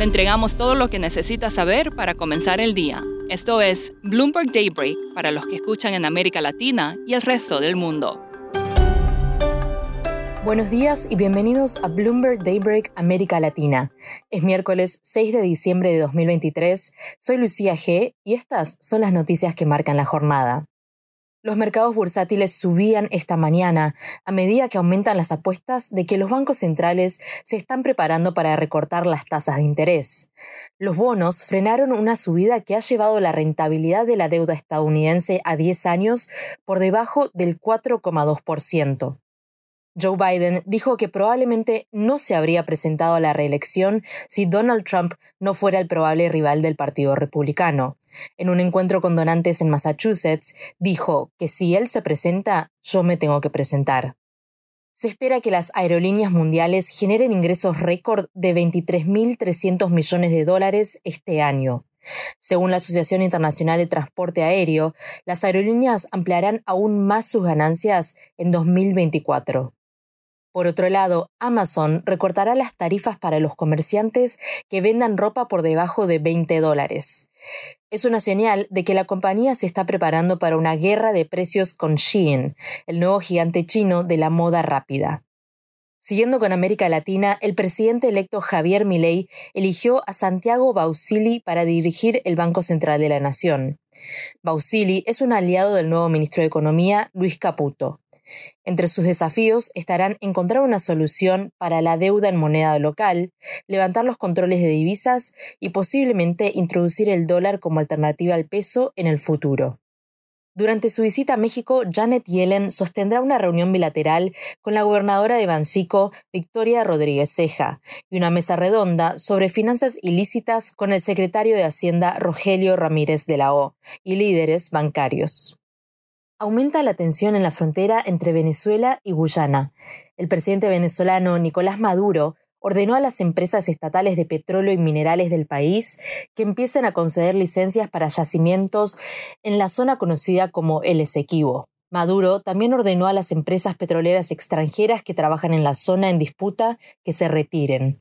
Le entregamos todo lo que necesita saber para comenzar el día. Esto es Bloomberg Daybreak para los que escuchan en América Latina y el resto del mundo. Buenos días y bienvenidos a Bloomberg Daybreak América Latina. Es miércoles 6 de diciembre de 2023. Soy Lucía G y estas son las noticias que marcan la jornada. Los mercados bursátiles subían esta mañana a medida que aumentan las apuestas de que los bancos centrales se están preparando para recortar las tasas de interés. Los bonos frenaron una subida que ha llevado la rentabilidad de la deuda estadounidense a 10 años por debajo del 4,2%. Joe Biden dijo que probablemente no se habría presentado a la reelección si Donald Trump no fuera el probable rival del Partido Republicano. En un encuentro con donantes en Massachusetts, dijo que si él se presenta, yo me tengo que presentar. Se espera que las aerolíneas mundiales generen ingresos récord de 23.300 millones de dólares este año. Según la Asociación Internacional de Transporte Aéreo, las aerolíneas ampliarán aún más sus ganancias en 2024. Por otro lado, Amazon recortará las tarifas para los comerciantes que vendan ropa por debajo de 20 dólares. Es una señal de que la compañía se está preparando para una guerra de precios con Shein, el nuevo gigante chino de la moda rápida. Siguiendo con América Latina, el presidente electo Javier Milei eligió a Santiago Bausili para dirigir el Banco Central de la Nación. Bausili es un aliado del nuevo ministro de Economía, Luis Caputo. Entre sus desafíos estarán encontrar una solución para la deuda en moneda local, levantar los controles de divisas y posiblemente introducir el dólar como alternativa al peso en el futuro. Durante su visita a México, Janet Yellen sostendrá una reunión bilateral con la gobernadora de Bancico, Victoria Rodríguez Ceja, y una mesa redonda sobre finanzas ilícitas con el secretario de Hacienda Rogelio Ramírez de la O y líderes bancarios. Aumenta la tensión en la frontera entre Venezuela y Guyana. El presidente venezolano Nicolás Maduro ordenó a las empresas estatales de petróleo y minerales del país que empiecen a conceder licencias para yacimientos en la zona conocida como El Esequibo. Maduro también ordenó a las empresas petroleras extranjeras que trabajan en la zona en disputa que se retiren.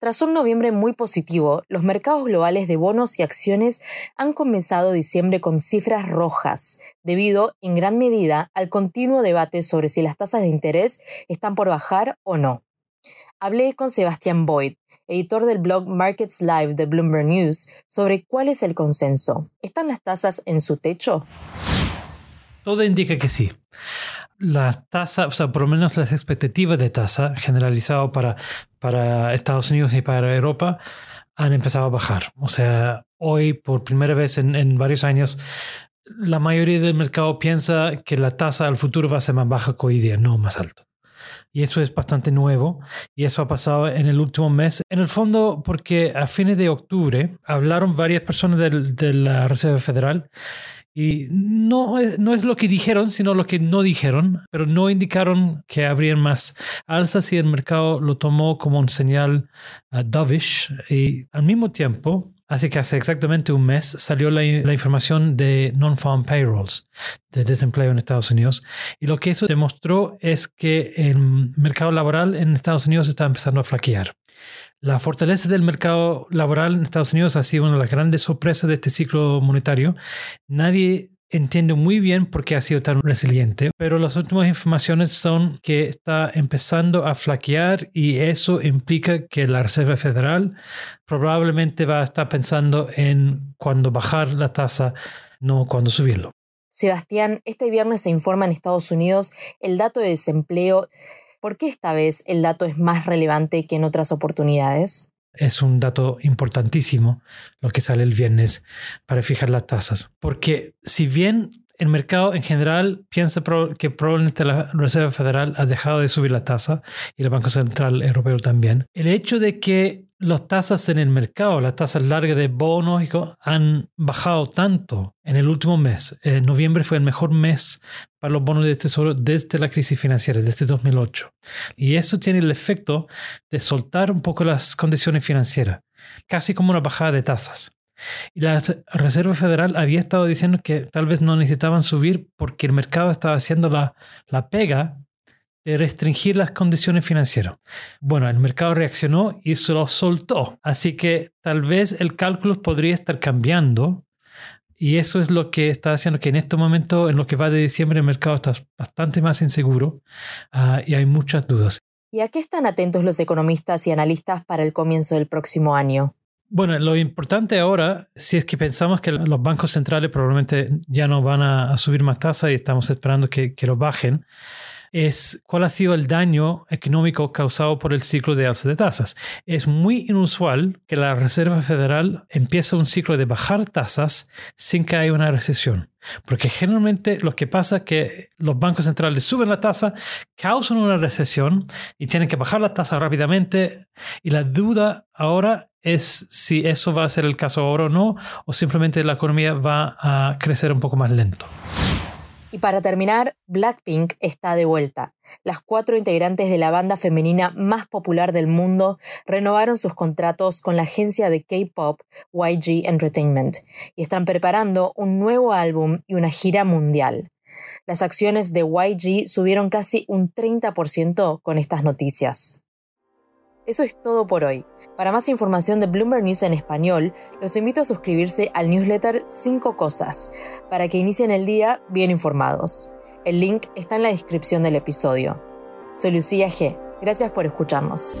Tras un noviembre muy positivo, los mercados globales de bonos y acciones han comenzado diciembre con cifras rojas, debido en gran medida al continuo debate sobre si las tasas de interés están por bajar o no. Hablé con Sebastián Boyd, editor del blog Markets Live de Bloomberg News, sobre cuál es el consenso. ¿Están las tasas en su techo? Todo indica que sí las tasas, o sea, por lo menos las expectativas de tasa generalizado para, para Estados Unidos y para Europa han empezado a bajar. O sea, hoy por primera vez en, en varios años, la mayoría del mercado piensa que la tasa al futuro va a ser más baja que hoy día, no más alto. Y eso es bastante nuevo y eso ha pasado en el último mes. En el fondo, porque a fines de octubre hablaron varias personas de la Reserva Federal y no, no es lo que dijeron, sino lo que no dijeron, pero no indicaron que habrían más alzas y el mercado lo tomó como un señal uh, dovish. Y al mismo tiempo, Así que hace exactamente un mes salió la, la información de non-farm payrolls, de desempleo en Estados Unidos. Y lo que eso demostró es que el mercado laboral en Estados Unidos está empezando a flaquear. La fortaleza del mercado laboral en Estados Unidos ha sido una de las grandes sorpresas de este ciclo monetario. Nadie entiende muy bien por qué ha sido tan resiliente, pero las últimas informaciones son que está empezando a flaquear y eso implica que la Reserva Federal probablemente va a estar pensando en cuándo bajar la tasa, no cuándo subirlo. Sebastián, este viernes se informa en Estados Unidos el dato de desempleo ¿Por qué esta vez el dato es más relevante que en otras oportunidades? Es un dato importantísimo lo que sale el viernes para fijar las tasas, porque si bien el mercado en general piensa que probablemente la Reserva Federal ha dejado de subir la tasa y el Banco Central Europeo también. El hecho de que las tasas en el mercado, las tasas largas de bonos han bajado tanto en el último mes. En noviembre fue el mejor mes para los bonos de tesoro desde la crisis financiera, desde 2008. Y eso tiene el efecto de soltar un poco las condiciones financieras, casi como una bajada de tasas. Y la Reserva Federal había estado diciendo que tal vez no necesitaban subir porque el mercado estaba haciendo la, la pega de restringir las condiciones financieras. Bueno, el mercado reaccionó y se lo soltó. Así que tal vez el cálculo podría estar cambiando. Y eso es lo que está haciendo que en este momento, en lo que va de diciembre, el mercado está bastante más inseguro uh, y hay muchas dudas. ¿Y a qué están atentos los economistas y analistas para el comienzo del próximo año? Bueno, lo importante ahora, si es que pensamos que los bancos centrales probablemente ya no van a, subir más tasas y estamos esperando que, que lo bajen, es cuál ha sido el daño económico causado por el ciclo de alza de tasas. Es muy inusual que la Reserva Federal empiece un ciclo de bajar tasas sin que haya una recesión. Porque generalmente lo que pasa es que los bancos centrales suben la tasa, causan una recesión y tienen que bajar la tasa rápidamente. Y la duda ahora es si eso va a ser el caso ahora o no, o simplemente la economía va a crecer un poco más lento. Y para terminar, Blackpink está de vuelta. Las cuatro integrantes de la banda femenina más popular del mundo renovaron sus contratos con la agencia de K-pop YG Entertainment y están preparando un nuevo álbum y una gira mundial. Las acciones de YG subieron casi un 30% con estas noticias. Eso es todo por hoy. Para más información de Bloomberg News en español, los invito a suscribirse al newsletter 5 Cosas, para que inicien el día bien informados. El link está en la descripción del episodio. Soy Lucía G. Gracias por escucharnos.